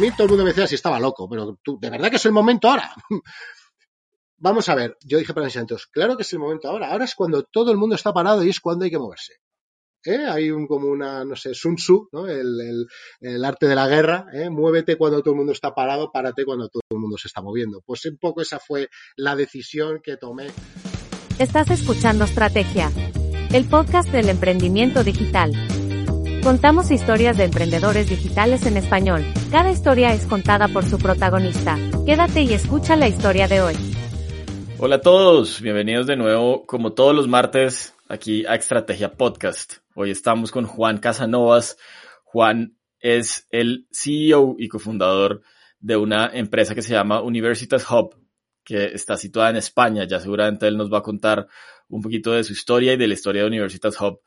mí todo el mundo me decía si estaba loco, pero tú, ¿de verdad que es el momento ahora? Vamos a ver, yo dije para mis santos, claro que es el momento ahora, ahora es cuando todo el mundo está parado y es cuando hay que moverse. ¿Eh? Hay un, como una, no sé, Sun Tzu, ¿no? el, el, arte de la guerra, ¿eh? muévete cuando todo el mundo está parado, párate cuando todo el mundo se está moviendo. Pues un poco esa fue la decisión que tomé. Estás escuchando Estrategia, el podcast del emprendimiento digital. Contamos historias de emprendedores digitales en español. Cada historia es contada por su protagonista. Quédate y escucha la historia de hoy. Hola a todos, bienvenidos de nuevo, como todos los martes, aquí a Estrategia Podcast. Hoy estamos con Juan Casanovas. Juan es el CEO y cofundador de una empresa que se llama Universitas Hub, que está situada en España. Ya seguramente él nos va a contar un poquito de su historia y de la historia de Universitas Hub.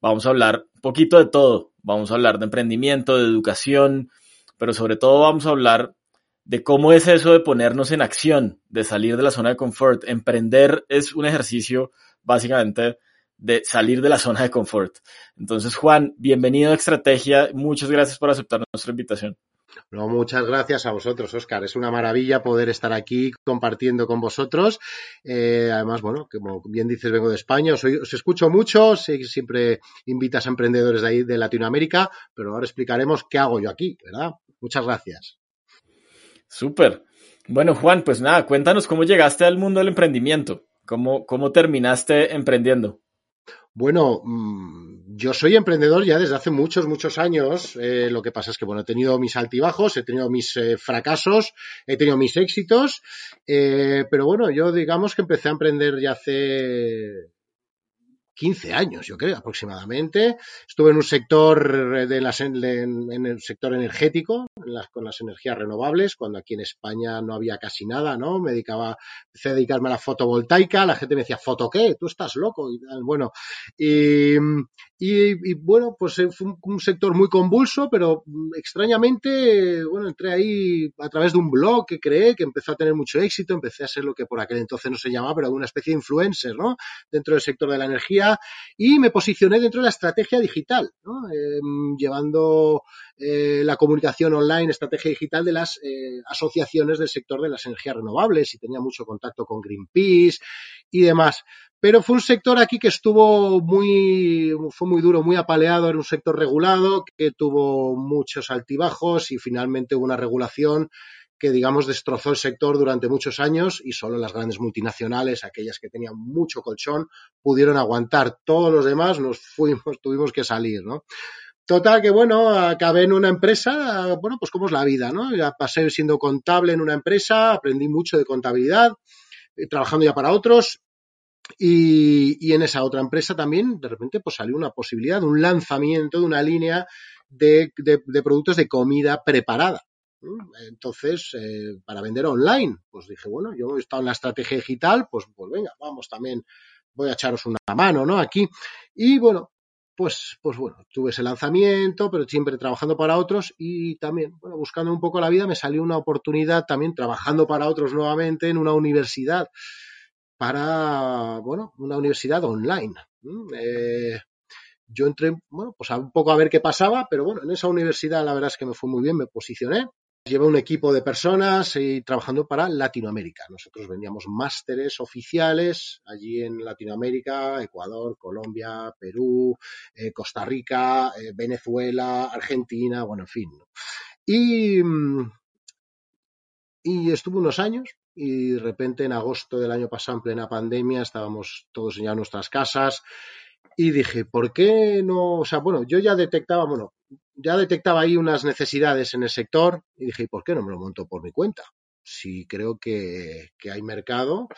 Vamos a hablar un poquito de todo. Vamos a hablar de emprendimiento, de educación, pero sobre todo vamos a hablar de cómo es eso de ponernos en acción, de salir de la zona de confort. Emprender es un ejercicio básicamente de salir de la zona de confort. Entonces, Juan, bienvenido a Estrategia. Muchas gracias por aceptar nuestra invitación. No, muchas gracias a vosotros, Oscar. Es una maravilla poder estar aquí compartiendo con vosotros. Eh, además, bueno, como bien dices, vengo de España, os, escucho mucho, siempre invitas a emprendedores de ahí de Latinoamérica, pero ahora explicaremos qué hago yo aquí, ¿verdad? Muchas gracias. Súper. Bueno, Juan, pues nada, cuéntanos cómo llegaste al mundo del emprendimiento. ¿Cómo, cómo terminaste emprendiendo? Bueno, mm, yo soy emprendedor ya desde hace muchos, muchos años. Eh, lo que pasa es que, bueno, he tenido mis altibajos, he tenido mis eh, fracasos, he tenido mis éxitos, eh, pero bueno, yo digamos que empecé a emprender ya hace 15 años, yo creo, aproximadamente. Estuve en un sector de las, en, en el sector energético, las, con las energías renovables, cuando aquí en España no había casi nada, ¿no? Me dedicaba, empecé a dedicarme a la fotovoltaica, la gente me decía, ¿foto qué? Tú estás loco y. Bueno, y, bueno, pues fue un, un, sector muy convulso, pero extrañamente, bueno, entré ahí a través de un blog que creé, que empezó a tener mucho éxito, empecé a ser lo que por aquel entonces no se llamaba, pero una especie de influencer, ¿no? Dentro del sector de la energía y me posicioné dentro de la estrategia digital, eh, llevando eh, la comunicación online, estrategia digital de las eh, asociaciones del sector de las energías renovables y tenía mucho contacto con Greenpeace y demás. Pero fue un sector aquí que estuvo muy, fue muy duro, muy apaleado, era un sector regulado que tuvo muchos altibajos y finalmente hubo una regulación que, digamos, destrozó el sector durante muchos años y solo las grandes multinacionales, aquellas que tenían mucho colchón, pudieron aguantar. Todos los demás nos fuimos, tuvimos que salir, ¿no? Total, que bueno, acabé en una empresa, bueno, pues como es la vida, ¿no? Ya pasé siendo contable en una empresa, aprendí mucho de contabilidad, eh, trabajando ya para otros, y, en esa otra empresa también, de repente, pues salió una posibilidad un lanzamiento de una línea de productos de comida preparada. Entonces, eh, para vender online, pues dije, bueno, yo he estado en la estrategia digital, pues, pues venga, vamos también, voy a echaros una mano, ¿no? Aquí. Y bueno, pues, pues bueno, tuve ese lanzamiento, pero siempre trabajando para otros y también, bueno, buscando un poco la vida, me salió una oportunidad también trabajando para otros nuevamente en una universidad, para, bueno, una universidad online. Eh, yo entré, bueno, pues a un poco a ver qué pasaba, pero bueno, en esa universidad la verdad es que me fue muy bien, me posicioné, Lleva un equipo de personas y trabajando para Latinoamérica. Nosotros vendíamos másteres oficiales allí en Latinoamérica, Ecuador, Colombia, Perú, eh, Costa Rica, eh, Venezuela, Argentina, bueno, en fin. Y, y estuve unos años y de repente en agosto del año pasado, en plena pandemia, estábamos todos ya en nuestras casas y dije, ¿por qué no? O sea, bueno, yo ya detectaba, bueno, ya detectaba ahí unas necesidades en el sector y dije, ¿y por qué no me lo monto por mi cuenta? Si creo que, que hay mercado.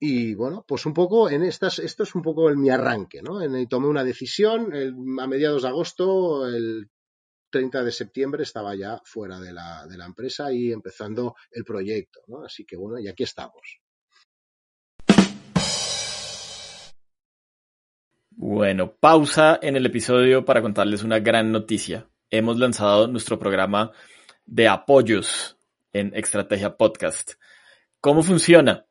Y bueno, pues un poco en estas, esto es un poco el, mi arranque, ¿no? En, tomé una decisión a mediados de agosto, el 30 de septiembre estaba ya fuera de la, de la empresa y empezando el proyecto, ¿no? Así que bueno, y aquí estamos. Bueno, pausa en el episodio para contarles una gran noticia. Hemos lanzado nuestro programa de apoyos en Estrategia Podcast. ¿Cómo funciona?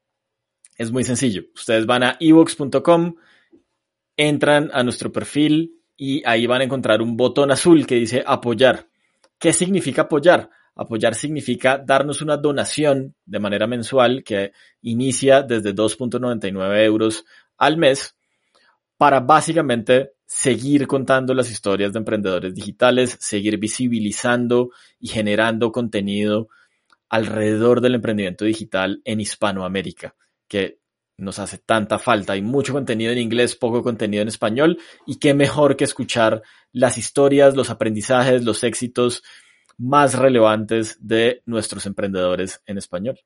Es muy sencillo. Ustedes van a evox.com, entran a nuestro perfil y ahí van a encontrar un botón azul que dice apoyar. ¿Qué significa apoyar? Apoyar significa darnos una donación de manera mensual que inicia desde 2.99 euros al mes para básicamente seguir contando las historias de emprendedores digitales, seguir visibilizando y generando contenido alrededor del emprendimiento digital en Hispanoamérica, que nos hace tanta falta. Hay mucho contenido en inglés, poco contenido en español, y qué mejor que escuchar las historias, los aprendizajes, los éxitos más relevantes de nuestros emprendedores en español.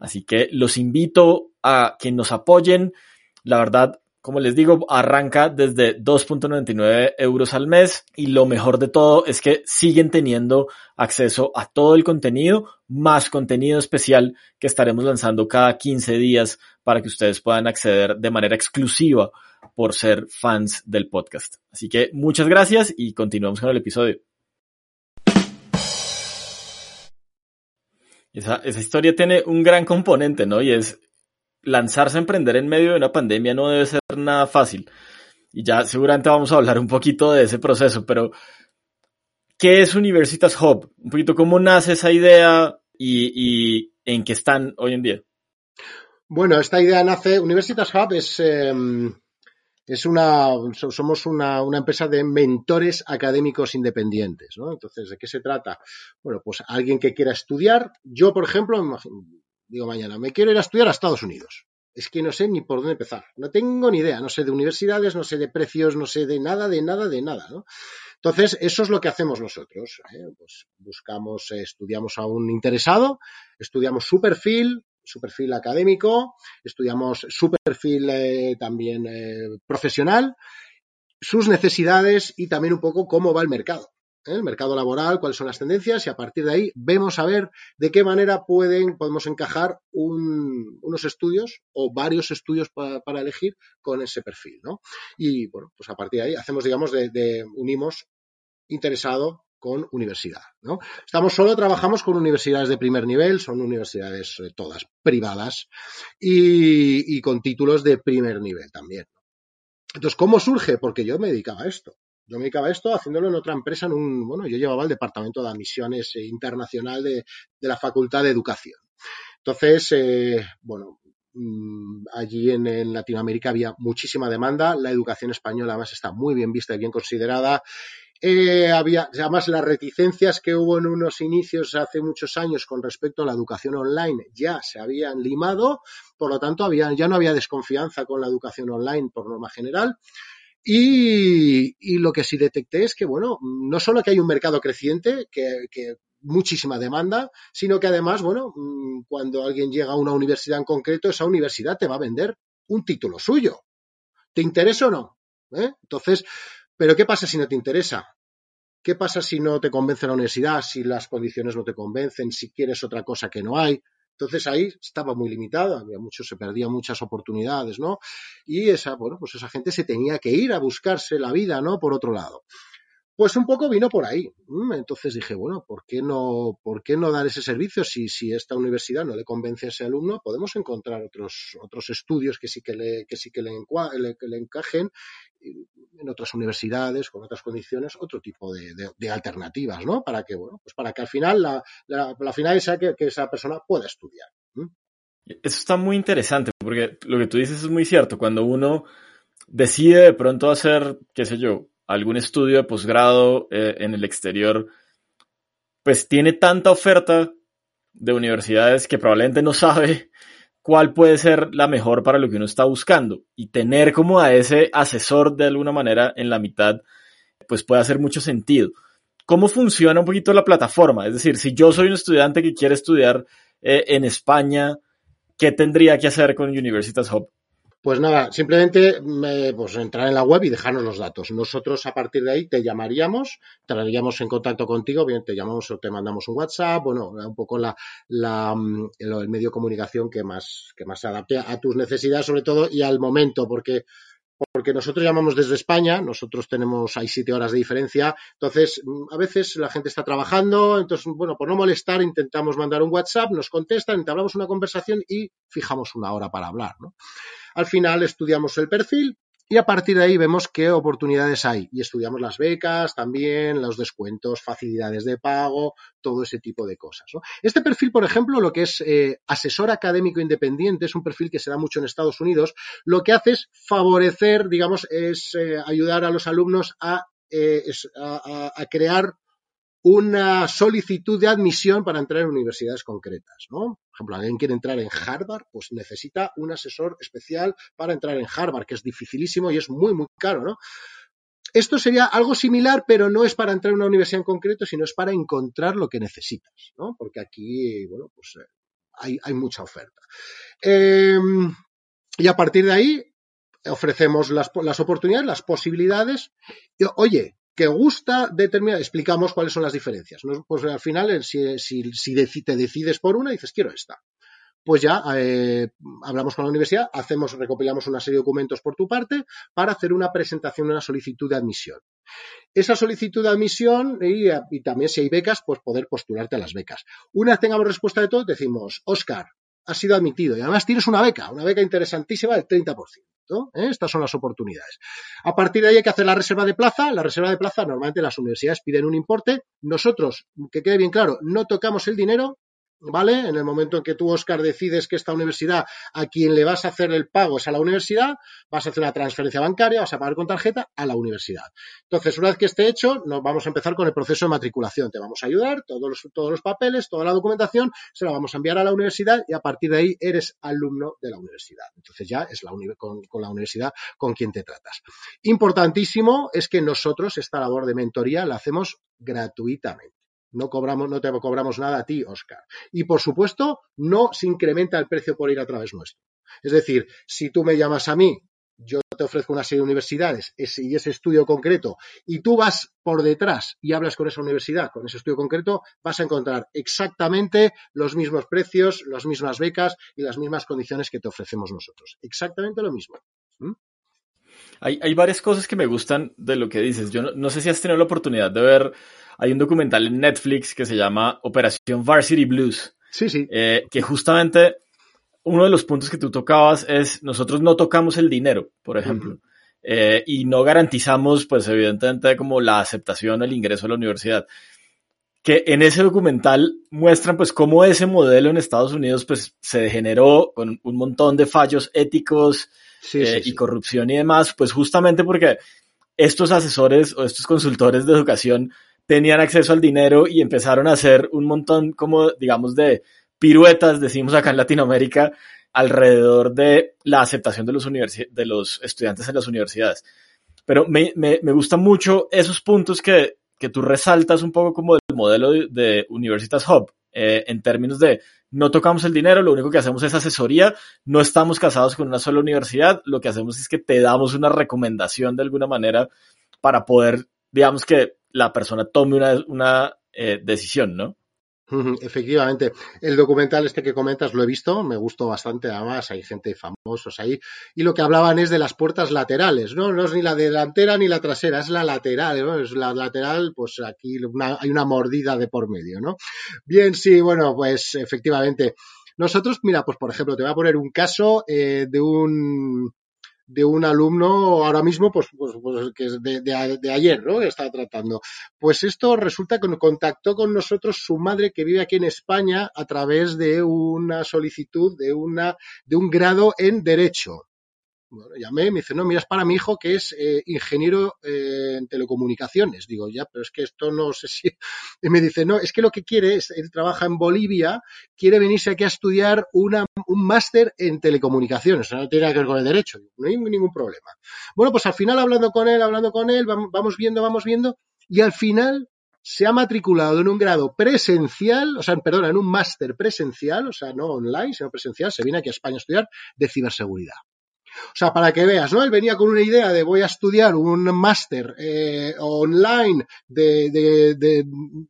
Así que los invito a que nos apoyen. La verdad, como les digo, arranca desde 2.99 euros al mes y lo mejor de todo es que siguen teniendo acceso a todo el contenido, más contenido especial que estaremos lanzando cada 15 días para que ustedes puedan acceder de manera exclusiva por ser fans del podcast. Así que muchas gracias y continuamos con el episodio. Esa, esa historia tiene un gran componente, ¿no? Y es lanzarse a emprender en medio de una pandemia no debe ser nada fácil. Y ya seguramente vamos a hablar un poquito de ese proceso, pero ¿qué es Universitas Hub? Un poquito cómo nace esa idea y, en qué están hoy en día. Bueno, esta idea nace, Universitas Hub es, em, es una, somos una, una, empresa de mentores académicos independientes, ¿no? Entonces, ¿de qué se trata? Bueno, pues alguien que quiera estudiar, yo, por ejemplo, digo mañana, me quiero ir a estudiar a Estados Unidos. Es que no sé ni por dónde empezar. No tengo ni idea. No sé de universidades, no sé de precios, no sé de nada, de nada, de nada. ¿no? Entonces, eso es lo que hacemos nosotros. ¿eh? Pues buscamos, eh, estudiamos a un interesado, estudiamos su perfil, su perfil académico, estudiamos su perfil eh, también profesional, sus necesidades y también un poco cómo va el mercado. El mercado laboral, cuáles son las tendencias y a partir de ahí vemos a ver de qué manera pueden, podemos encajar unos estudios o varios estudios para elegir con ese perfil, ¿no? Y bueno, pues a partir de ahí hacemos, digamos, de, unimos interesado con universidad, ¿no? Estamos solo trabajamos con universidades de primer nivel, son universidades eh, todas privadas y, y con títulos de primer nivel también. Entonces, ¿cómo surge? Porque yo me dedicaba a esto. Yo esto haciéndolo en otra empresa, en un, bueno, yo llevaba el departamento de admisiones eh, internacional de, la Facultad de Educación. Entonces, eh, bueno, mm, allí en, Latinoamérica había muchísima demanda, la educación española además está muy bien vista y bien considerada. Eh, había, además, las reticencias que hubo en unos inicios hace muchos años con respecto a la educación online ya se habían limado, por lo tanto, había, ya no había desconfianza con la educación online por norma general. Y, lo que sí detecté es que, bueno, no solo que hay un mercado creciente, que, muchísima demanda, sino que además, bueno, mm, cuando alguien llega a una universidad en concreto, esa universidad te va a vender un título suyo. ¿Te interesa o no? ¿Eh? Entonces, ¿pero qué pasa si no te interesa? ¿Qué pasa si no te convence la universidad, si las condiciones no te convencen, si quieres otra cosa que no hay? Entonces ahí estaba muy limitado, había mucho, se perdían muchas oportunidades, ¿no? Y esa, bueno, pues esa gente se tenía que ir a buscarse la vida, ¿no? Por otro lado. Pues un poco vino por ahí. Mm, entonces dije, bueno, ¿por qué no, por qué no dar ese servicio? Si, si esta universidad no le convence a ese alumno, podemos encontrar otros, otros estudios que sí que le, que sí que le, encajen en otras universidades, con otras condiciones, otro tipo de, alternativas, ¿no? Para que, bueno, pues para que al final la, la, final sea que, esa persona pueda estudiar. Eso está muy interesante, porque lo que tú dices es muy cierto. Cuando uno decide de pronto hacer, qué sé yo, algún estudio de posgrado eh, en el exterior, pues tiene tanta oferta de universidades que probablemente no sabe cuál puede ser la mejor para lo que uno está buscando. Y tener como a ese asesor de alguna manera en la mitad, pues puede hacer mucho sentido. ¿Cómo funciona un poquito la plataforma? Es decir, si yo soy un estudiante que quiere estudiar eh, en España, ¿qué tendría que hacer con Universitas Hub? Pues nada, simplemente pues entrar en la web y dejarnos los datos. Nosotros a partir de ahí te llamaríamos, te en contacto contigo, bien te llamamos o te mandamos un WhatsApp, bueno, un poco la, la, el medio de comunicación que más, que más se adapte a tus necesidades sobre todo y al momento, porque porque nosotros llamamos desde España, nosotros tenemos, hay siete horas de diferencia, entonces a veces la gente está trabajando, entonces, bueno, por no molestar, intentamos mandar un WhatsApp, nos contestan, entablamos una conversación y fijamos una hora para hablar, ¿no? Al final estudiamos el perfil y a partir de ahí vemos qué oportunidades hay y estudiamos las becas también, los descuentos, facilidades de pago, todo ese tipo de cosas. Este perfil, por ejemplo, lo que es eh, asesor académico independiente, es un perfil que se da mucho en Estados Unidos, lo que hace es favorecer, digamos, es eh, ayudar a los alumnos a, eh, a crear una solicitud de admisión para entrar en universidades concretas, ¿no? Por ejemplo, alguien quiere entrar en Harvard, pues necesita un asesor especial para entrar en Harvard, que es dificilísimo y es muy, muy caro, ¿no? Esto sería algo similar, pero no es para entrar en una universidad en concreto, sino es para encontrar lo que necesitas, ¿no? Porque aquí, bueno, pues eh, hay, mucha oferta. Em, y a partir de ahí ofrecemos las, las oportunidades, las posibilidades. Oye, que gusta determinar, explicamos cuáles son las diferencias. Pues al final, si, si, te decides por una, dices, quiero esta. Pues ya eh, hablamos con la universidad, hacemos, recopilamos una serie de documentos por tu parte para hacer una presentación, una solicitud de admisión. Esa solicitud de admisión y, y también si hay becas, pues poder postularte a las becas. Una vez tengamos respuesta de todo, decimos, Oscar, has sido admitido y además tienes una beca, una beca interesantísima del 30%. ¿Eh? Estas son las oportunidades. A partir de ahí hay que hacer la reserva de plaza. La reserva de plaza, normalmente las universidades piden un importe. Nosotros, que quede bien claro, no tocamos el dinero, ¿vale? En el momento en que tú, Oscar, decides que esta universidad a quien le vas a hacer el pago es a la universidad, vas a hacer una transferencia bancaria, vas a pagar con tarjeta a la universidad. Entonces, una vez que esté hecho, nos vamos a empezar con el proceso de matriculación. Te vamos a ayudar, todos los, todos los papeles, toda la documentación, se la vamos a enviar a la universidad y a partir de ahí eres alumno de la universidad. Entonces ya es la con, con la universidad con quien te tratas. Importantísimo es que nosotros esta labor de mentoría la hacemos gratuitamente. No cobramos, no te cobramos nada a ti, Oscar. Y por supuesto, no se incrementa el precio por ir a través nuestro. Es decir, si tú me llamas a mí, yo te ofrezco una serie de universidades y ese estudio concreto, y tú vas por detrás y hablas con esa universidad, con ese estudio concreto, vas a encontrar exactamente los mismos precios, las mismas becas y las mismas condiciones que te ofrecemos nosotros. Exactamente lo mismo. ¿Mm? Hay, varias cosas que me gustan de lo que dices. Yo no sé si has tenido la oportunidad de ver hay un documental en Netflix que se llama Operación Varsity Blues. Sí, sí. Eh, que justamente uno de los puntos que tú tocabas es nosotros no tocamos el dinero, por ejemplo. Eh, y no garantizamos, pues evidentemente, como la aceptación, el ingreso a la universidad. Que en ese documental muestran, pues, cómo ese modelo en Estados Unidos, pues, se degeneró con un montón de fallos éticos eh, y corrupción y demás, pues, justamente porque estos asesores o estos consultores de educación tenían acceso al dinero y empezaron a hacer un montón como, digamos, de piruetas, decimos acá en Latinoamérica, alrededor de la aceptación de los, de los estudiantes en las universidades. Pero me, me, me gustan mucho esos puntos que, que, tú resaltas un poco como del modelo de, Universitas Hub, eh, en términos de no tocamos el dinero, lo único que hacemos es asesoría, no estamos casados con una sola universidad, lo que hacemos es que te damos una recomendación de alguna manera para poder, digamos que la persona tome una, una eh, decisión, ¿no? Efectivamente, el documental este que comentas lo he visto, me gustó bastante, además hay gente famosos ahí, y lo que hablaban es de las puertas laterales, ¿no? No es ni la delantera ni la trasera, es la lateral, ¿no? Es la lateral, pues aquí hay una mordida de por medio, ¿no? Bien, sí, bueno, pues efectivamente. Nosotros, mira, pues por ejemplo, te voy a poner un caso eh, de un de un alumno ahora mismo, pues, pues, pues que es de, de, ayer, ¿no? Que estaba tratando. Pues esto resulta que contactó con nosotros su madre que vive aquí en España a través de una solicitud de una, de un grado en Derecho. Bueno, llamé, me dice, no, mira, es para mi hijo que es eh, ingeniero eh, en telecomunicaciones. Digo, ya, pero es que esto no sé si... Y me dice, no, es que lo que quiere es, él trabaja en Bolivia, quiere venirse aquí a estudiar una, un máster en telecomunicaciones. O sea, no tiene nada que ver con el derecho. No hay ningún problema. Bueno, pues al final hablando con él, hablando con él, vamos viendo, vamos viendo, y al final se ha matriculado en un grado presencial, o sea, perdona, en un máster presencial, o sea, no online, sino presencial, se viene aquí a España a estudiar de ciberseguridad. O sea, para que veas, ¿no? Él venía con una idea de voy a estudiar un máster eh, online de, de, de,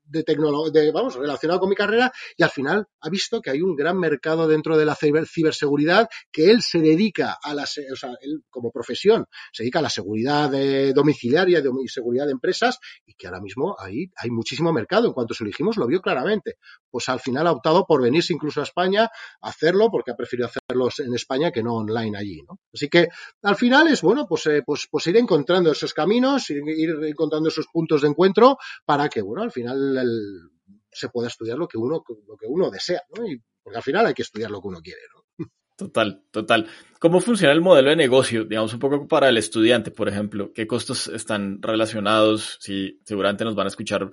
de vamos, relacionado con mi carrera y al final ha visto que hay un gran mercado dentro de la ciberseguridad que él se dedica a la, o sea, él como profesión se dedica a la seguridad eh, domiciliaria y seguridad de empresas y que ahora mismo ahí hay muchísimo mercado. En cuanto se dijimos, lo vio claramente. Pues al final ha optado por venirse incluso a España a hacerlo porque ha preferido hacerlo en España que no online allí, ¿no? Así que al final es bueno, pues, eh, pues, pues ir encontrando esos caminos, ir, ir, encontrando esos puntos de encuentro para que, bueno, al final el, se pueda estudiar lo que uno, lo que uno desea, ¿no? Y, porque al final hay que estudiar lo que uno quiere, ¿no? Total, total. ¿Cómo funciona el modelo de negocio? Digamos un poco para el estudiante, por ejemplo. ¿Qué costos están relacionados? Si seguramente nos van a escuchar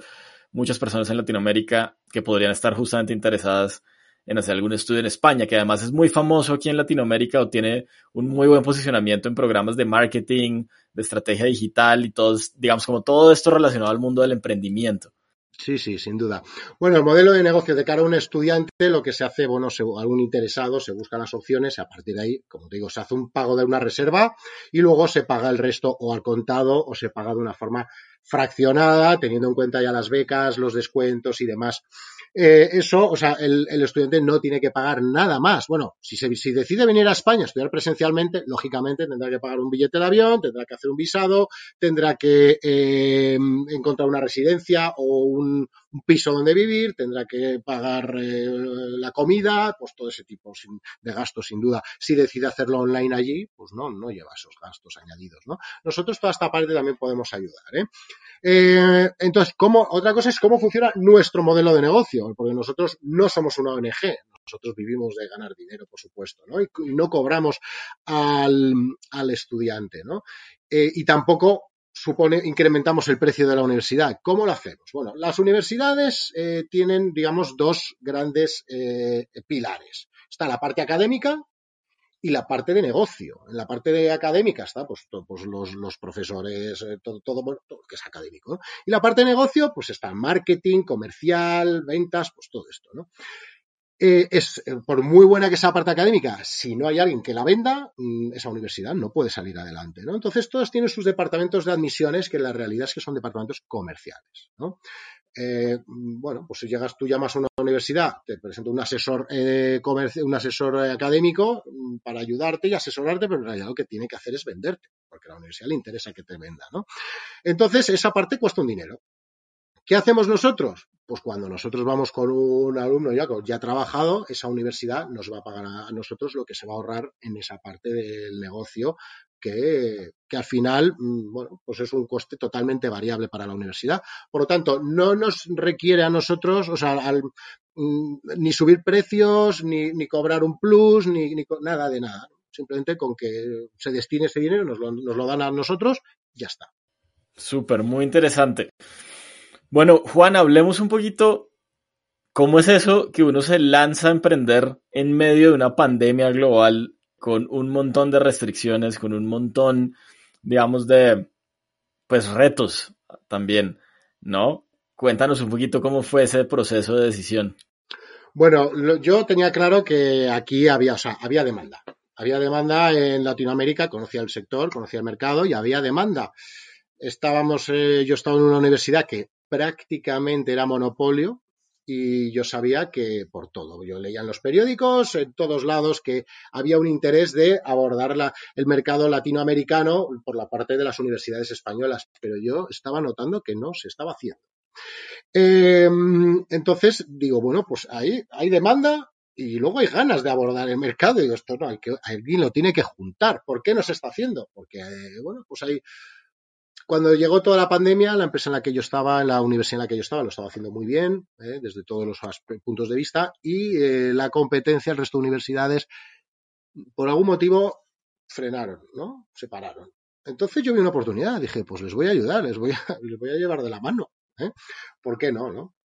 muchas personas en Latinoamérica que podrían estar justamente interesadas en hacer algún estudio en España, que además es muy famoso aquí en Latinoamérica o tiene un muy buen posicionamiento en programas de marketing, de estrategia digital y todo, digamos, como todo esto relacionado al mundo del emprendimiento. Sí, sí, sin duda. Bueno, el modelo de negocio de cara a un estudiante, lo que se hace, bueno, se, algún interesado se busca las opciones y a partir de ahí, como digo, se hace un pago de una reserva y luego se paga el resto o al contado o se paga de una forma fraccionada, teniendo en cuenta ya las becas, los descuentos y demás eh, eso, o sea, el, el, estudiante no tiene que pagar nada más. Bueno, si, se, si decide venir a España a estudiar presencialmente, lógicamente tendrá que pagar un billete de avión, tendrá que hacer un visado, tendrá que eh, encontrar una residencia o un, un, piso donde vivir, tendrá que pagar eh, la comida, pues todo ese tipo de gastos, sin duda. Si decide hacerlo online allí, pues no, no lleva esos gastos añadidos, ¿no? Nosotros toda esta parte también podemos ayudar, ¿eh? Eh, entonces, ¿cómo, otra cosa es cómo funciona nuestro modelo de negocio, porque nosotros no somos una ONG, nosotros vivimos de ganar dinero, por supuesto, ¿no? Y, no cobramos al, al estudiante, ¿no? Eh, y tampoco supone incrementamos el precio de la universidad. ¿Cómo lo hacemos? Bueno, las universidades eh, tienen, digamos, dos grandes eh, pilares. Está la parte académica, y la parte de negocio. En la parte de académica está pues, pues los, los, profesores, eh, todo, todo, todo, que es académico. Y la parte de negocio, pues está marketing, comercial, ventas, pues todo esto. ¿no? Eh, es, eh, por muy buena que sea parte académica, si no hay alguien que la venda, mmm, esa universidad no puede salir adelante. ¿no? Entonces, todos tienen sus departamentos de admisiones, que la realidad es que son departamentos comerciales. ¿no? Eh, bueno, pues si llegas tú llamas a una universidad, te presenta un asesor eh, un asesor académico mm, para ayudarte y asesorarte, pero en realidad lo que tiene que hacer es venderte, porque a la universidad le interesa que te venda, ¿no? Entonces, esa parte cuesta un dinero. ¿Qué hacemos nosotros? Pues cuando nosotros vamos con un alumno ya, ya trabajado, esa universidad nos va a pagar a nosotros lo que se va a ahorrar en esa parte del negocio que, que, al final, mm, bueno, pues es un coste totalmente variable para la universidad. Por lo tanto, no nos requiere a nosotros, o sea, mm, ni subir precios, ni, ni cobrar un plus, ni, nada de nada. Simplemente con que se destine ese dinero, nos lo, nos lo dan a nosotros, ya está. Súper, muy interesante. Bueno, Juan, hablemos un poquito cómo es eso que uno se lanza a emprender en medio de una pandemia global con un montón de restricciones, con un montón, digamos, de, pues, retos también, ¿no? Cuéntanos un poquito cómo fue ese proceso de decisión. Bueno, yo tenía claro que aquí había, o sea, había demanda. Había demanda en Latinoamérica, conocía el sector, conocía el mercado y había demanda. Estábamos, eh, yo estaba en una universidad que prácticamente era monopolio y yo sabía que por todo, yo leía en los periódicos, en todos lados, que había un interés de abordar la, el mercado latinoamericano por la parte de las universidades españolas, pero yo estaba notando que no se estaba haciendo. Eh, entonces digo, bueno, pues ahí hay demanda, y luego hay ganas de abordar el mercado. Y esto no, hay que, alguien lo tiene que juntar. ¿Por qué no se está haciendo? Porque, eh, bueno, pues hay cuando llegó toda la pandemia, la empresa en la que yo estaba, en la universidad en la que yo estaba, lo estaba haciendo muy bien, ¿eh? desde todos los puntos de vista, y eh, la competencia, el resto de universidades, por algún motivo, frenaron, ¿no? Se pararon. Entonces yo vi una oportunidad, dije, pues les voy a ayudar, les voy a, les voy a llevar de la mano. ¿eh? ¿Por qué no, no?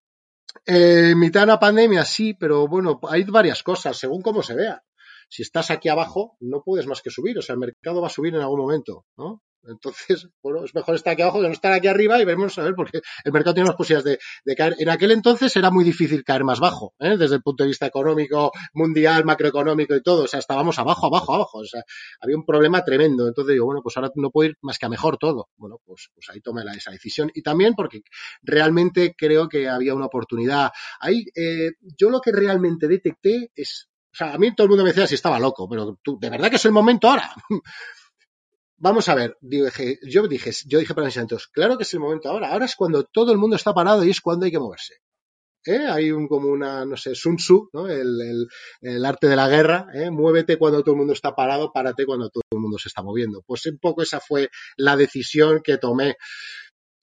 Eh, mitad de la pandemia, sí, pero bueno, hay varias cosas, según cómo se vea. Si estás aquí abajo, no puedes más que subir, o sea, el mercado va a subir en algún momento, ¿no? Entonces, bueno, es mejor estar aquí abajo que no estar aquí arriba y veremos a ver, porque el mercado tiene las posibilidades de, caer. En aquel entonces era muy difícil caer más bajo, ¿eh? desde el punto de vista económico, mundial, macroeconómico y todo. O sea, estábamos abajo, abajo, abajo. O sea, había un problema tremendo. Entonces digo, bueno, pues ahora no puedo ir más que a mejor todo. Bueno, pues, pues ahí tomé esa decisión. Y también porque realmente creo que había una oportunidad. Ahí, eh, yo lo que realmente detecté es o sea, a mí todo el mundo me decía si estaba loco, pero tú, ¿de verdad que es el momento ahora? Vamos a ver, yo dije, yo dije para mis santos, claro que es el momento ahora, ahora es cuando todo el mundo está parado y es cuando hay que moverse. ¿Eh? Hay un, como una, no sé, Sun Tzu, ¿no? el, el, arte de la guerra, ¿eh? muévete cuando todo el mundo está parado, párate cuando todo el mundo se está moviendo. Pues un poco esa fue la decisión que tomé.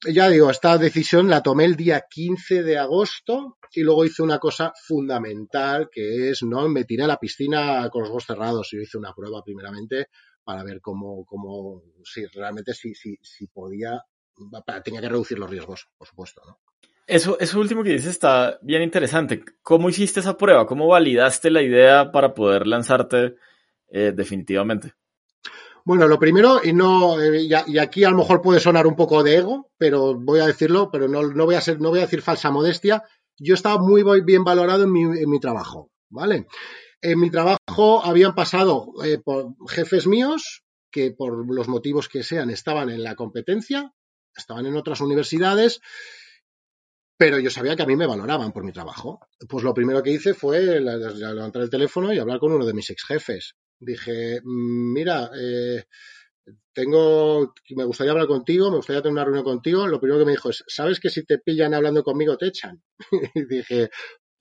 Ya digo, esta decisión la tomé el día 15 de agosto y luego hice una cosa fundamental que es, no, me tiré a la piscina con los ojos cerrados. Yo hice una prueba primeramente para ver cómo, cómo si realmente si, si, si podía, tenía que reducir los riesgos, por supuesto, ¿no? Eso, eso último que dices está bien interesante. ¿Cómo hiciste esa prueba? ¿Cómo validaste la idea para poder lanzarte eh, definitivamente? Bueno, lo primero, y no, eh, y aquí a lo mejor puede sonar un poco de ego, pero voy a decirlo, pero no, no voy a ser, no voy a decir falsa modestia. Yo estaba muy bien valorado en mi, en mi trabajo, ¿vale? En mi trabajo habían pasado eh, por jefes míos que por los motivos que sean estaban en la competencia, estaban en otras universidades, pero yo sabía que a mí me valoraban por mi trabajo. Pues lo primero que hice fue levantar el teléfono y hablar con uno de mis ex jefes. Dije, mira, eh, tengo, me gustaría hablar contigo, me gustaría tener una reunión contigo. Lo primero que me dijo es, ¿sabes que si te pillan hablando conmigo te echan? y dije,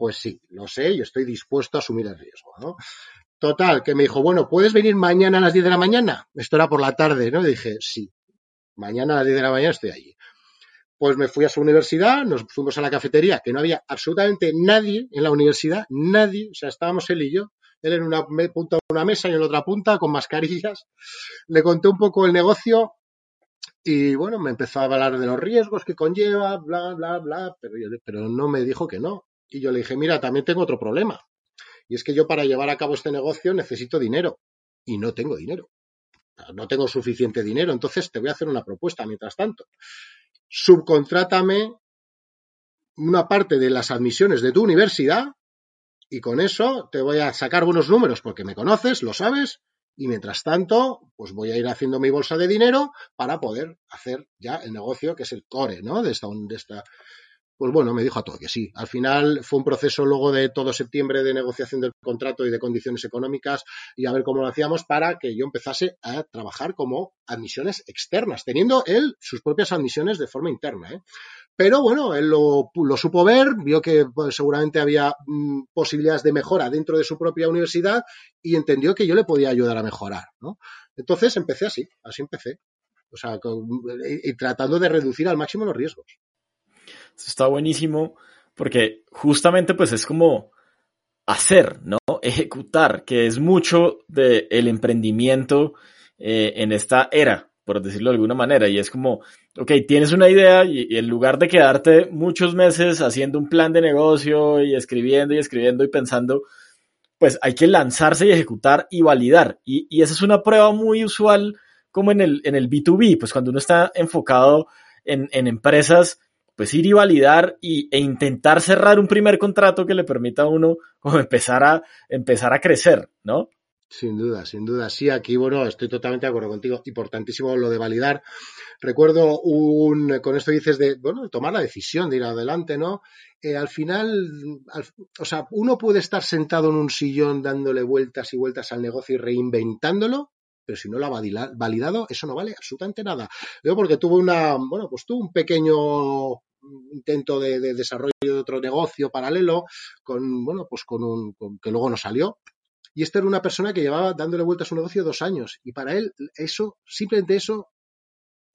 pues sí, lo sé y estoy dispuesto a asumir el riesgo, ¿no? Total, que me dijo, bueno, ¿puedes venir mañana a las 10 de la mañana? Esto era por la tarde, ¿no? dije, sí, mañana a las 10 de la mañana estoy allí. Pues me fui a su universidad, nos fuimos a la cafetería, que no había absolutamente nadie en la universidad, nadie, o sea, estábamos él y yo, él en una punta de una mesa y en la otra punta con mascarillas. Le conté un poco el negocio y bueno, me empezó a hablar de los riesgos que conlleva, bla, bla, bla, pero, pero no me dijo que no. Y yo le dije, mira, también tengo otro problema. Y es que yo para llevar a cabo este negocio necesito dinero. Y no tengo dinero. No tengo suficiente dinero. Entonces te voy a hacer una propuesta mientras tanto. Subcontrátame una parte de las admisiones de tu universidad y con eso te voy a sacar buenos números porque me conoces, lo sabes, y mientras tanto, pues voy a ir haciendo mi bolsa de dinero para poder hacer ya el negocio que es el core, ¿no? De esta, de esta, pues bueno, me dijo a todo que sí. Al final fue un proceso luego de todo septiembre de negociación del contrato y de condiciones económicas y a ver cómo lo hacíamos para que yo empezase a trabajar como admisiones externas, teniendo él sus propias admisiones de forma interna. ¿eh? Pero bueno, él lo, supo ver, vio que pues, seguramente había mm, posibilidades de mejora dentro de su propia universidad y entendió que yo le podía ayudar a mejorar. Entonces empecé así, así empecé. O sea, y tratando de reducir al máximo los riesgos está buenísimo porque justamente pues es como hacer, ¿no? Ejecutar, que es mucho del el emprendimiento eh, en esta era, por decirlo de alguna manera. Y es como, ok, tienes una idea y, en lugar de quedarte muchos meses haciendo un plan de negocio y escribiendo y escribiendo y pensando, pues hay que lanzarse y ejecutar y validar. Y, y esa es una prueba muy usual como en el, en el B2B, pues cuando uno está enfocado en, en empresas pues ir y validar y, e intentar cerrar un primer contrato que le permita a uno empezar a, empezar a crecer, ¿no? Sin duda, sin duda. Sí, aquí, bueno, estoy totalmente de acuerdo contigo. Importantísimo lo de validar. Recuerdo un, con esto dices de, bueno, tomar la decisión de ir adelante, ¿no? Eh, al final, o sea, uno puede estar sentado en un sillón dándole vueltas y vueltas al negocio y reinventándolo, pero si no lo ha validado, eso no vale absolutamente nada. Yo porque tuve una, bueno, pues tuve un pequeño intento de, desarrollo de otro negocio paralelo con, bueno, pues con un, que luego no salió. Y este era una persona que llevaba dándole vueltas a su negocio dos años y para él eso, simplemente eso,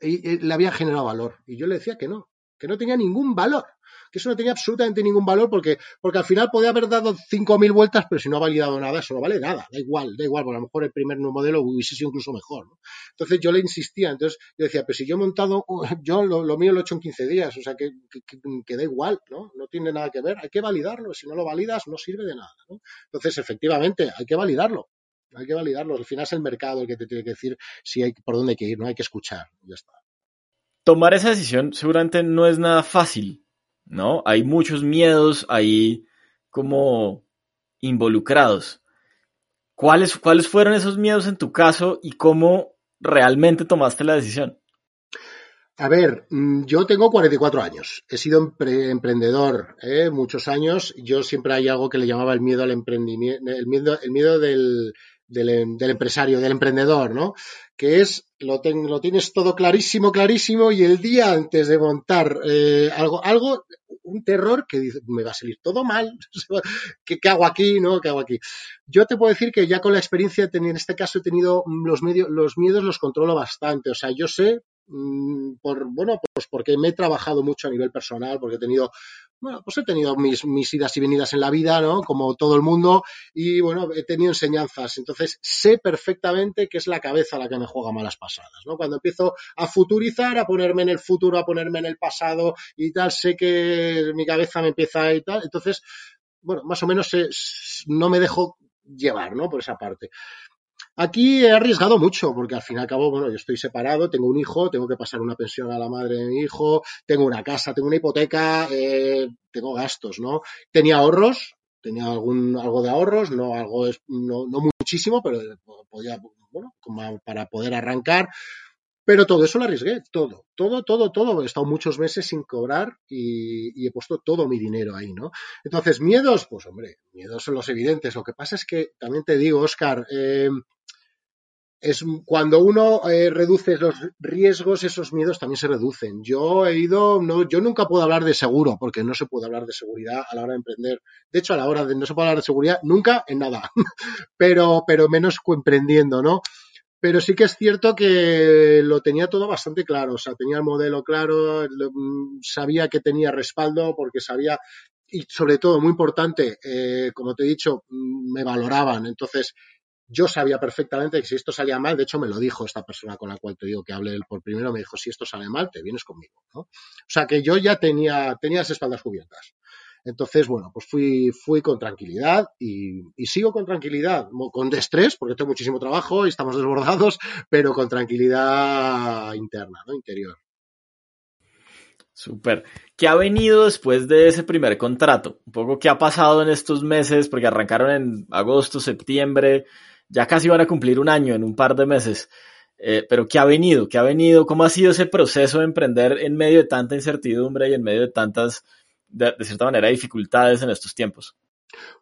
le había generado valor. Y yo le decía que no, que no tenía ningún valor que eso no tenía absolutamente ningún valor porque, porque al final podía haber dado 5.000 vueltas, pero si no ha validado nada, eso no vale nada, da igual, da igual, porque a lo mejor el primer modelo hubiese sido incluso mejor. Entonces yo le insistía, entonces yo decía, pero si yo he montado, yo lo, mío lo he hecho en 15 días, o sea que, que, da igual, ¿no? No tiene nada que ver, hay que validarlo, si no lo validas no sirve de nada. Entonces efectivamente hay que validarlo, hay que validarlos. Al final es el mercado el que te tiene que decir si hay por dónde hay que ir, no hay que escuchar, ya está. Tomar esa decisión seguramente no es nada fácil, ¿no? Hay muchos miedos ahí como involucrados. ¿Cuáles, ¿Cuáles fueron esos miedos en tu caso y cómo realmente tomaste la decisión? A ver, mm, yo tengo 44 años. He sido emprendedor ¿eh? muchos años. Yo siempre hay algo que le llamaba el miedo al emprendimiento, el miedo, el miedo del, del, empresario, del emprendedor, ¿no? Que es, lo, lo, tienes todo clarísimo, clarísimo, y el día antes de montar eh, algo, algo, un terror que dice, me va a salir todo mal, ¿Qué, ¿qué, hago aquí, no? ¿Qué hago aquí? Yo te puedo decir que ya con la experiencia, en este caso he tenido los, medios, los miedos los controlo bastante, o sea, yo sé Mm, por, bueno, pues porque me he trabajado mucho a nivel personal, porque he tenido, bueno, pues he tenido mis, idas y venidas en la vida, ¿no? Como todo el mundo, y bueno, he tenido enseñanzas. Entonces, sé perfectamente que es la cabeza la que me juega malas pasadas, ¿no? Cuando empiezo a futurizar, a ponerme en el futuro, a ponerme en el pasado y tal, sé que mi cabeza me empieza y tal. Entonces, bueno, más o menos no me dejo llevar, ¿no? Por esa parte. Aquí he arriesgado mucho, porque al fin y al cabo, bueno, yo estoy separado, tengo un hijo, tengo que pasar una pensión a la madre de mi hijo, tengo una casa, tengo una hipoteca, eh, tengo gastos, ¿no? Tenía ahorros, tenía algún algo de ahorros, no algo no, no muchísimo, pero podía, bueno, como para poder arrancar. Pero todo eso lo arriesgué, todo, todo, todo, todo. He estado muchos meses sin cobrar y, he puesto todo mi dinero ahí, ¿no? Entonces, miedos, pues hombre, miedos son los evidentes. Lo que pasa es que también te digo, Oscar, eh, es cuando uno eh, reduce los riesgos, esos miedos también se reducen. Yo he ido, no, yo nunca puedo hablar de seguro, porque no se puede hablar de seguridad a la hora de emprender. De hecho, a la hora de no se puede hablar de seguridad nunca en nada, pero, pero menos emprendiendo, ¿no? Pero sí que es cierto que lo tenía todo bastante claro, o sea, tenía el modelo claro, mm, sabía que tenía respaldo porque sabía, y sobre todo, muy importante, eh, como te he dicho, mm, me valoraban. Entonces, yo sabía perfectamente que si esto salía mal, de hecho me lo dijo esta persona con la cual te digo que hablé por primero, me dijo, si esto sale mal, te vienes conmigo. ¿no? O sea que yo ya tenía, tenía las espaldas cubiertas. Entonces, bueno, pues fui, fui con tranquilidad y, sigo con tranquilidad, con estrés, porque tengo muchísimo trabajo y estamos desbordados, pero con tranquilidad interna, ¿no? Interior. Súper. ¿Qué ha venido después de ese primer contrato? Un poco qué ha pasado en estos meses, porque arrancaron en agosto, septiembre, ya casi van a cumplir un año en un par de meses. Eh, pero ¿qué ha venido? ¿Qué ha venido? ¿Cómo ha sido ese proceso de emprender en medio de tanta incertidumbre y en medio de tantas, de, cierta manera, dificultades en estos tiempos?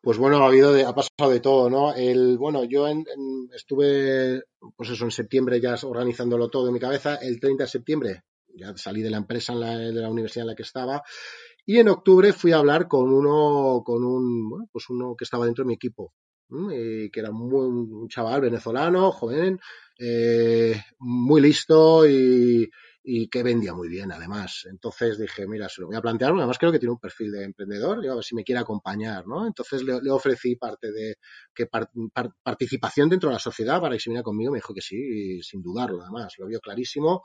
Pues bueno, ha habido, de, ha pasado de todo, ¿no? El, bueno, yo en, en, estuve, pues eso, en septiembre ya organizándolo todo en mi cabeza. El 30 de septiembre ya salí de la empresa de la universidad en la que estaba. Y en octubre fui a hablar con uno, con un, pues uno que estaba dentro de mi equipo, que era un chaval venezolano, joven, eh, muy listo y, y, que vendía muy bien además. Entonces dije, mira, se lo voy a plantear, además creo que tiene un perfil de emprendedor, y a ver si me quiere acompañar, ¿no? Entonces le, ofrecí parte de que par, participación dentro de la sociedad para que se viniera conmigo, me dijo que sí, sin dudarlo además, lo vio clarísimo.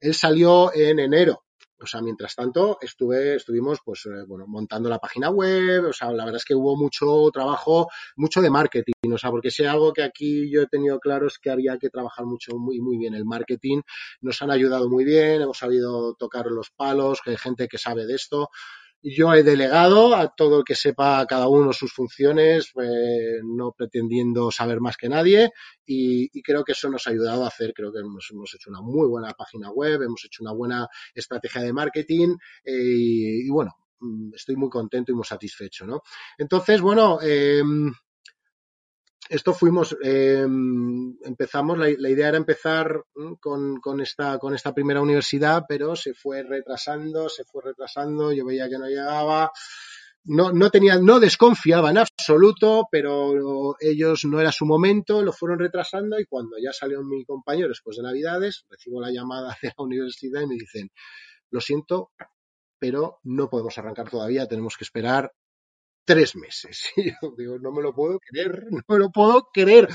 Él salió en enero o sea, mientras tanto, estuve, estuvimos, pues, eh, bueno, montando la página web, o sea, la verdad es que hubo mucho trabajo, mucho de marketing, o sea, porque si algo que aquí yo he tenido claro es que había que trabajar mucho, muy, muy bien el marketing, nos han ayudado muy bien, hemos sabido tocar los palos, que hay gente que sabe de esto, yo he delegado a todo el que sepa cada uno sus funciones, eh, no pretendiendo saber más que nadie, y, creo que eso nos ha ayudado a hacer, creo que hemos, hemos, hecho una muy buena página web, hemos hecho una buena estrategia de marketing, eh, y, y, bueno, mm, estoy muy contento y muy satisfecho, ¿no? Entonces, bueno, eh, esto fuimos, eh, empezamos, la, la, idea era empezar con, con, esta, con esta primera universidad, pero se fue retrasando, se fue retrasando, yo veía que no llegaba, no, no tenía, no desconfiaba en absoluto, pero ellos no era su momento, lo fueron retrasando y cuando ya salió mi compañero después de Navidades, recibo la llamada de la universidad y me dicen, lo siento, pero no podemos arrancar todavía, tenemos que esperar tres meses. Y yo digo, no me lo puedo creer, no me lo puedo creer.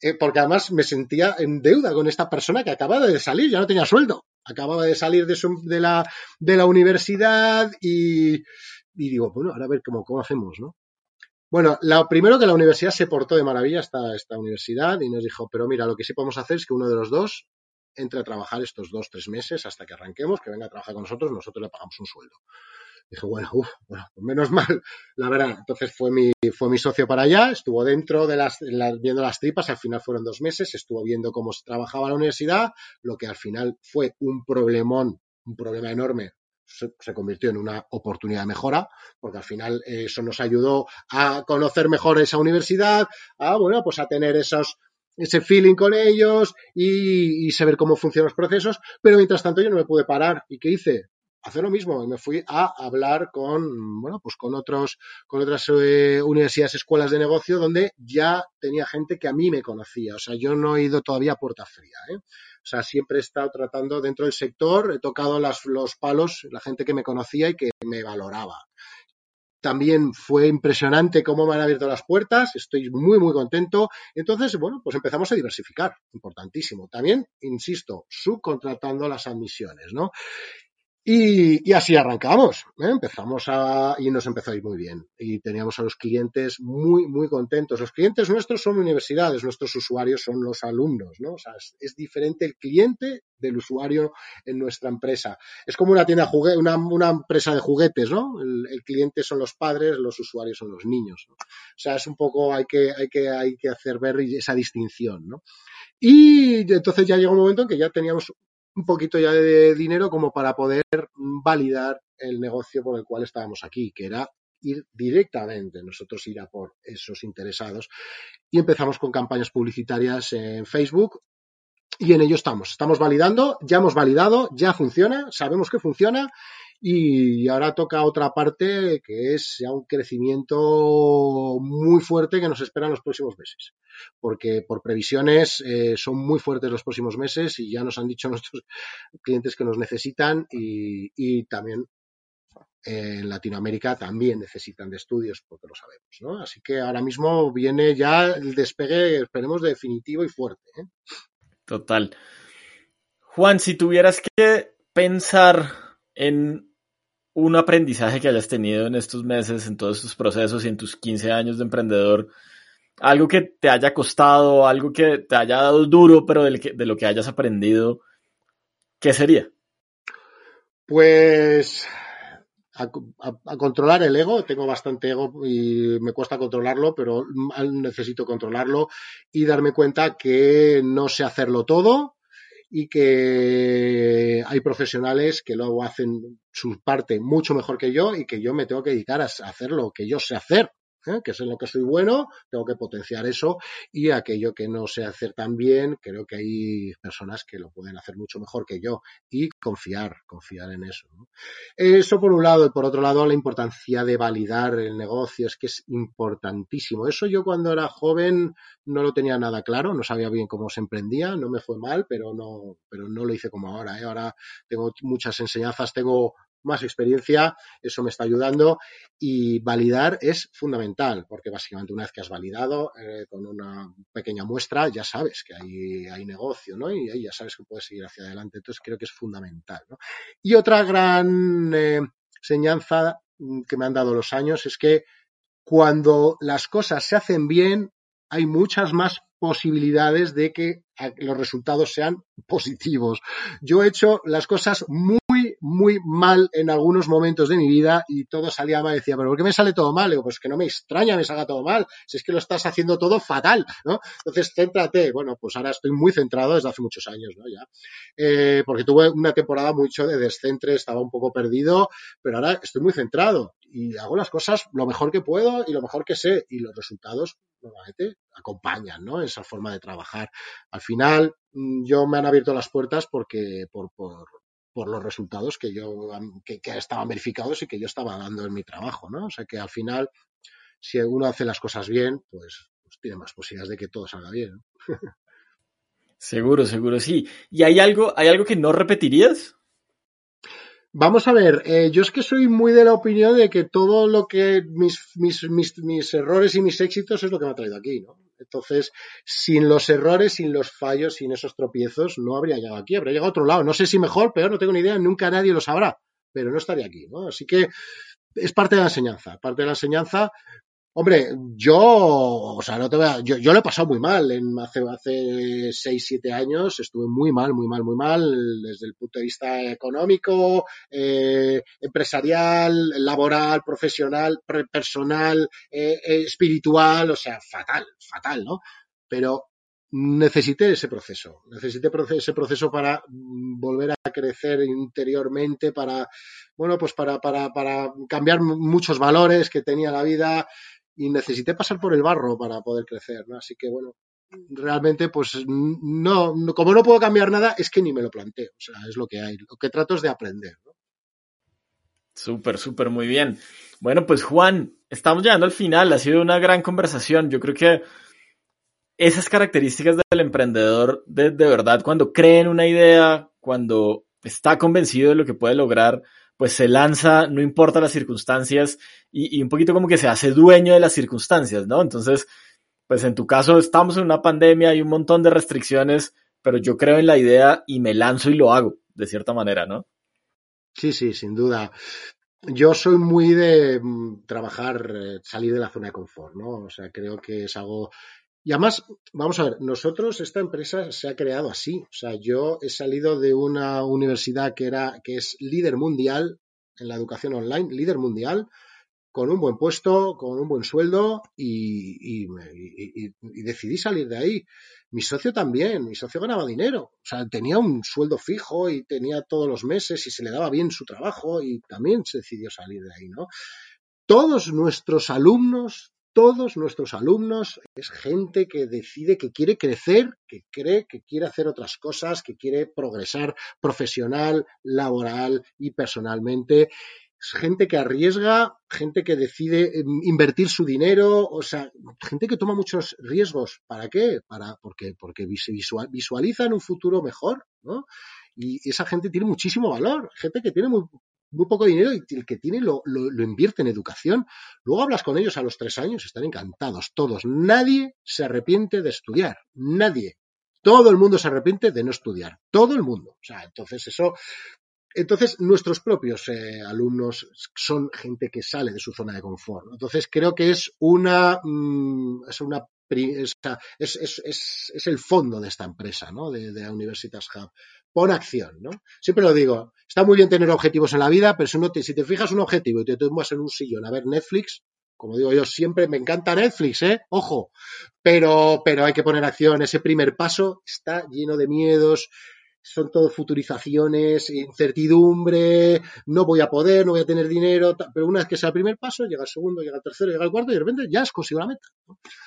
Eh, porque además me sentía en deuda con esta persona que acababa de salir, ya no tenía sueldo. Acababa de salir de, su, de, la, de la universidad y, y, digo, bueno, ahora a ver cómo, cómo hacemos, ¿no? Bueno, lo primero que la universidad se portó de maravilla esta, esta universidad y nos dijo, pero mira, lo que sí podemos hacer es que uno de los dos entre a trabajar estos dos, tres meses hasta que arranquemos, que venga a trabajar con nosotros, nosotros le pagamos un sueldo. Dije, bueno, uf, bueno, pues menos mal, la verdad. Entonces fue mi, fue mi socio para allá, estuvo dentro de las, viendo las tripas, al final fueron dos meses, estuvo viendo cómo se trabajaba la universidad, lo que al final fue un problemón, un problema enorme se, convirtió en una oportunidad de mejora, porque al final eh, eso nos ayudó a conocer mejor esa universidad, a, bueno, pues a tener esos, ese feeling con ellos y, y, saber cómo funcionan los procesos, pero mientras tanto yo no me pude parar. ¿Y qué hice? Hacer lo mismo. Me fui a hablar con, bueno, pues con otros, con otras eh, universidades, escuelas de negocio, donde ya tenía gente que a mí me conocía. O sea, yo no he ido todavía a puerta fría. ¿eh? O sea, siempre he estado tratando dentro del sector, he tocado los palos, la gente que me conocía y que me valoraba. También fue impresionante cómo me han abierto las puertas, estoy muy, muy contento. Entonces, bueno, pues empezamos a diversificar, importantísimo. También, insisto, subcontratando las admisiones, ¿no? Y, así arrancamos. ¿eh? Empezamos a, y nos empezó muy bien. Y teníamos a los clientes muy, muy contentos. Los clientes nuestros son universidades, nuestros usuarios son los alumnos, ¿no? O sea, es, diferente el cliente del usuario en nuestra empresa. Es como una tienda una, una empresa de juguetes, ¿no? El, cliente son los padres, los usuarios son los niños. O sea, es un poco, hay que, hay que, hay que hacer ver esa distinción, ¿no? Y entonces ya llegó un momento en que ya teníamos un poquito ya de dinero como para poder validar el negocio por el cual estábamos aquí, que era ir directamente, nosotros ir a por esos interesados. Y empezamos con campañas publicitarias en Facebook y en ello estamos. Estamos validando, ya hemos validado, ya funciona, sabemos que funciona y ahora toca otra parte que es ya un crecimiento muy fuerte que nos espera en los próximos meses. Porque por previsiones eh, son muy fuertes los próximos meses y ya nos han dicho nuestros clientes que nos necesitan y, también en Latinoamérica también necesitan de estudios, porque lo sabemos, ¿no? Así que ahora mismo viene ya el despegue, esperemos, definitivo y fuerte. ¿eh? Total. Juan, si tuvieras que pensar en un aprendizaje que hayas tenido en estos meses, en todos estos procesos y en tus 15 años de emprendedor, algo que te haya costado, algo que te haya dado duro, pero de, lo que hayas aprendido, ¿qué sería? Pues a, controlar el ego, tengo bastante ego y me cuesta controlarlo, pero necesito controlarlo y darme cuenta que no sé hacerlo todo, y que hay profesionales que luego hacen su parte mucho mejor que yo y que yo me tengo que dedicar a hacer lo que yo sé hacer. ¿Eh? que es en lo que soy bueno, tengo que potenciar eso y aquello que no sé hacer tan bien, creo que hay personas que lo pueden hacer mucho mejor que yo y confiar, confiar en eso. Eso por un lado y por otro lado la importancia de validar el negocio es que es importantísimo. Eso yo cuando era joven no lo tenía nada claro, no sabía bien cómo se emprendía, no me fue mal, pero no, pero no lo hice como ahora. ¿eh? Ahora tengo muchas enseñanzas, tengo más experiencia, eso me está ayudando y validar es fundamental, porque básicamente una vez que has validado eh, con una pequeña muestra, ya sabes que hay, hay negocio, ¿no? Y ahí ya sabes que puedes seguir hacia adelante. Entonces creo que es fundamental, ¿no? Y otra gran eh, enseñanza que me han dado los años es que cuando las cosas se hacen bien, hay muchas más posibilidades de que los resultados sean positivos. Yo he hecho las cosas muy muy mal en algunos momentos de mi vida y todo salía mal. Decía, pero ¿por qué me sale todo mal? Digo, pues que no me extraña me salga todo mal, si es que lo estás haciendo todo fatal, ¿no? Entonces, céntrate. Bueno, pues ahora estoy muy centrado desde hace muchos años, ¿no? Ya. Eh, porque tuve una temporada mucho de descentre, estaba un poco perdido, pero ahora estoy muy centrado y hago las cosas lo mejor que puedo y lo mejor que sé y los resultados normalmente acompañan, ¿no? Esa forma de trabajar. Al final, mm, yo me han abierto las puertas porque por, por por los resultados que yo que, estaban verificados y que yo estaba dando en mi trabajo, ¿no? O sea que al final, si uno hace las cosas bien, pues, pues tiene más posibilidades de que todo salga bien. seguro, seguro, sí. ¿Y hay algo, hay algo que no repetirías? Vamos a ver, eh, yo es que soy muy de la opinión de que todo lo que mis, mis, mis, mis, errores y mis éxitos es lo que me ha traído aquí, ¿no? Entonces, sin los errores, sin los fallos, sin esos tropiezos, no habría llegado aquí, habría llegado a otro lado. No sé si mejor, peor, no tengo ni idea, nunca nadie lo sabrá, pero no estaría aquí, ¿no? Así que es parte de la enseñanza, parte de la enseñanza Hombre, yo, o sea, no te voy a, yo, yo lo he pasado muy mal. En, hace, hace 6, 7 años estuve muy mal, muy mal, muy mal, desde el punto de vista económico, eh, empresarial, laboral, profesional, personal, eh, espiritual, o sea, fatal, fatal, ¿no? Pero necesité ese proceso, necesité ese proceso para mm, volver a crecer interiormente, para, bueno, pues para, para, para cambiar muchos valores que tenía la vida y necesité pasar por el barro para poder crecer, ¿no? Así que bueno, realmente pues no, como no puedo cambiar nada, es que ni me lo planteo, o sea, es lo que hay, lo que trato es de aprender, ¿no? Súper, súper, muy bien. Bueno, pues Juan, estamos llegando al final, ha sido una gran conversación, yo creo que esas características del emprendedor de, de verdad, cuando cree en una idea, cuando está convencido de lo que puede lograr, pues se lanza, no importa las circunstancias, y, un poquito como que se hace dueño de las circunstancias, ¿no? Entonces, pues en tu caso estamos en una pandemia, hay un montón de restricciones, pero yo creo en la idea y me lanzo y lo hago, de cierta manera, ¿no? Sí, sí, sin duda. Yo soy muy de mm, trabajar, eh, salir de la zona de confort, ¿no? O sea, creo que es algo y además, vamos a ver, nosotros, esta empresa se ha creado así. O sea, yo he salido de una universidad que era, que es líder mundial en la educación online, líder mundial, con un buen puesto, con un buen sueldo y, decidí salir de ahí. Mi socio también, mi socio ganaba dinero, o sea, tenía un sueldo fijo y tenía todos los meses y se le daba bien su trabajo y también se decidió salir de ahí, ¿no? Todos nuestros alumnos todos nuestros alumnos es gente que decide que quiere crecer, que cree que quiere hacer otras cosas, que quiere progresar profesional, laboral y personalmente. Es gente que arriesga, gente que decide em, invertir su dinero, o sea, gente que toma muchos riesgos. ¿Para qué? Para, porque, porque visualizan un futuro mejor, ¿no? Y esa gente tiene muchísimo valor. Gente que tiene muy, muy poco dinero y el que tiene lo, lo, invierte en educación. Luego hablas con ellos a los tres años, están encantados, todos. Nadie se arrepiente de estudiar, nadie. Todo el mundo se arrepiente de no estudiar, todo el mundo. O sea, entonces eso, entonces nuestros propios eh, alumnos son gente que sale de su zona de confort. Entonces creo que es una, mm, es una es, el fondo de esta empresa, ¿no? De, de Universitas Hub pon acción, ¿no? Siempre lo digo, está muy bien tener objetivos en la vida, pero si, te, si te fijas un objetivo y te tomas en un sillón a ver Netflix, como digo yo, siempre me encanta Netflix, ¿eh? Ojo, pero, pero hay que poner acción. Ese primer paso está lleno de miedos, son todo futurizaciones, incertidumbre, no voy a poder, no voy a tener dinero, pero una vez que sea el primer paso, llega el segundo, llega el tercero, llega el cuarto y de repente ya has conseguido la meta.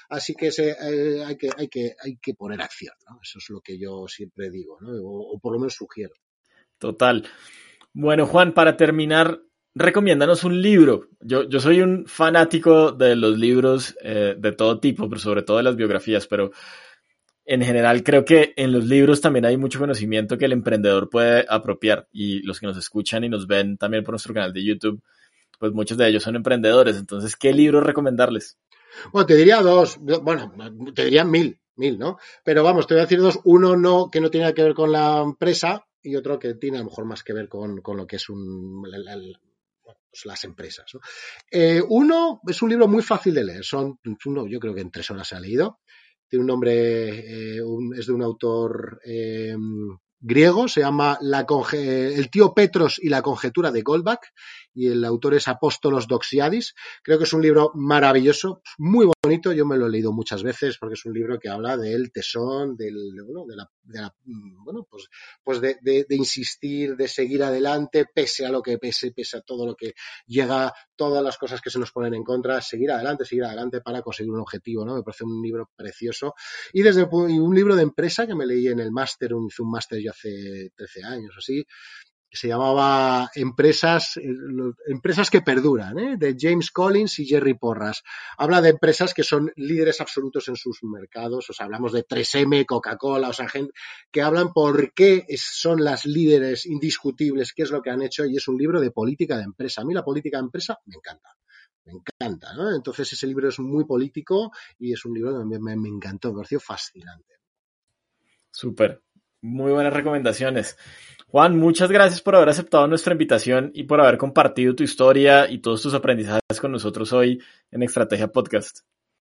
Así que, eh, hay que, hay, que hay que poner acción, ¿no? Eso es lo que yo siempre digo, ¿no? o, por lo menos sugiero. Total. Bueno, Juan, para terminar, recomiéndanos un libro. Yo, yo soy un fanático de los libros eh, de todo tipo, pero sobre todo de las biografías, pero en general creo que en los libros también hay mucho conocimiento que el emprendedor puede apropiar y los que nos escuchan y nos ven también por nuestro canal de YouTube, pues muchos de ellos son emprendedores. Entonces, ¿qué libro recomendarles? Bueno, te diría dos, bueno, te diría mil, mil, ¿no? Pero vamos, te voy a decir dos. Uno no, que no tiene que ver con la empresa y otro que tiene a lo mejor más que ver con, lo que es un, pues las empresas. Eh, uno es un libro muy fácil de leer, son, uno, yo creo que en tres horas se ha leído, tiene un nombre, eh, es de un autor eh, griego, se llama la El tío Petros y la conjetura de Goldbach, y el autor es Apóstolos Doxiadis. Creo que es un libro maravilloso, muy bonito, yo me lo he leído muchas veces porque es un libro que habla del tesón, del, bueno, de la, bueno, pues, pues de, de, insistir, de seguir adelante, pese a lo que pese, pese a todo lo que llega, todas las cosas que se nos ponen en contra, seguir adelante, seguir adelante para conseguir un objetivo, ¿no? Me parece un libro precioso. Y desde un libro de empresa que me leí en el máster, un, un máster yo hace 13 años así, se llamaba Empresas, eh, Empresas que perduran, ¿eh? de James Collins y Jerry Porras. Habla de empresas que son líderes absolutos en sus mercados, o sea, hablamos de 3M, Coca-Cola, o sea, gente que hablan por qué son las líderes indiscutibles, qué es lo que han hecho, y es un libro de política de empresa. A mí la política de empresa me encanta. Me encanta, ¿no? Entonces ese libro es muy político y es un libro que me, me encantó, me pareció fascinante. Súper. Muy buenas recomendaciones. Juan, muchas gracias por haber aceptado nuestra invitación y por haber compartido tu historia y todos tus aprendizajes con nosotros hoy en Estrategia Podcast.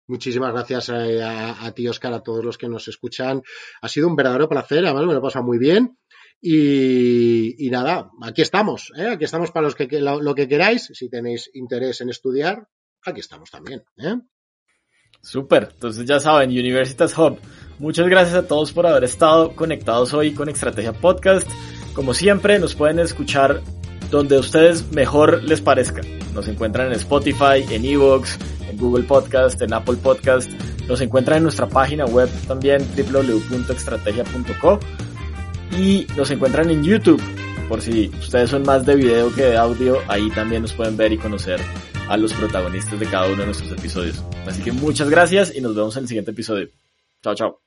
Muchísimas gracias eh, a, ti, Oscar, a todos los que nos escuchan. Ha sido un verdadero placer, además me lo he pasado muy bien. Y, nada, aquí estamos, ¿eh? aquí estamos para los que, lo, que queráis. Si tenéis interés en estudiar, aquí estamos también. ¿eh? Súper, entonces ya saben, Universitas Hub. Muchas gracias a todos por haber estado conectados hoy con Estrategia Podcast. Como siempre, nos pueden escuchar donde a ustedes mejor les parezca. Nos encuentran en Spotify, en Evox, en Google Podcast, en Apple Podcast. Nos encuentran en nuestra página web también www.extrategia.co y nos encuentran en YouTube. Por si ustedes son más de video que de audio, ahí también nos pueden ver y conocer a los protagonistas de cada uno de nuestros episodios. Así que muchas gracias y nos vemos en el siguiente episodio. Cho.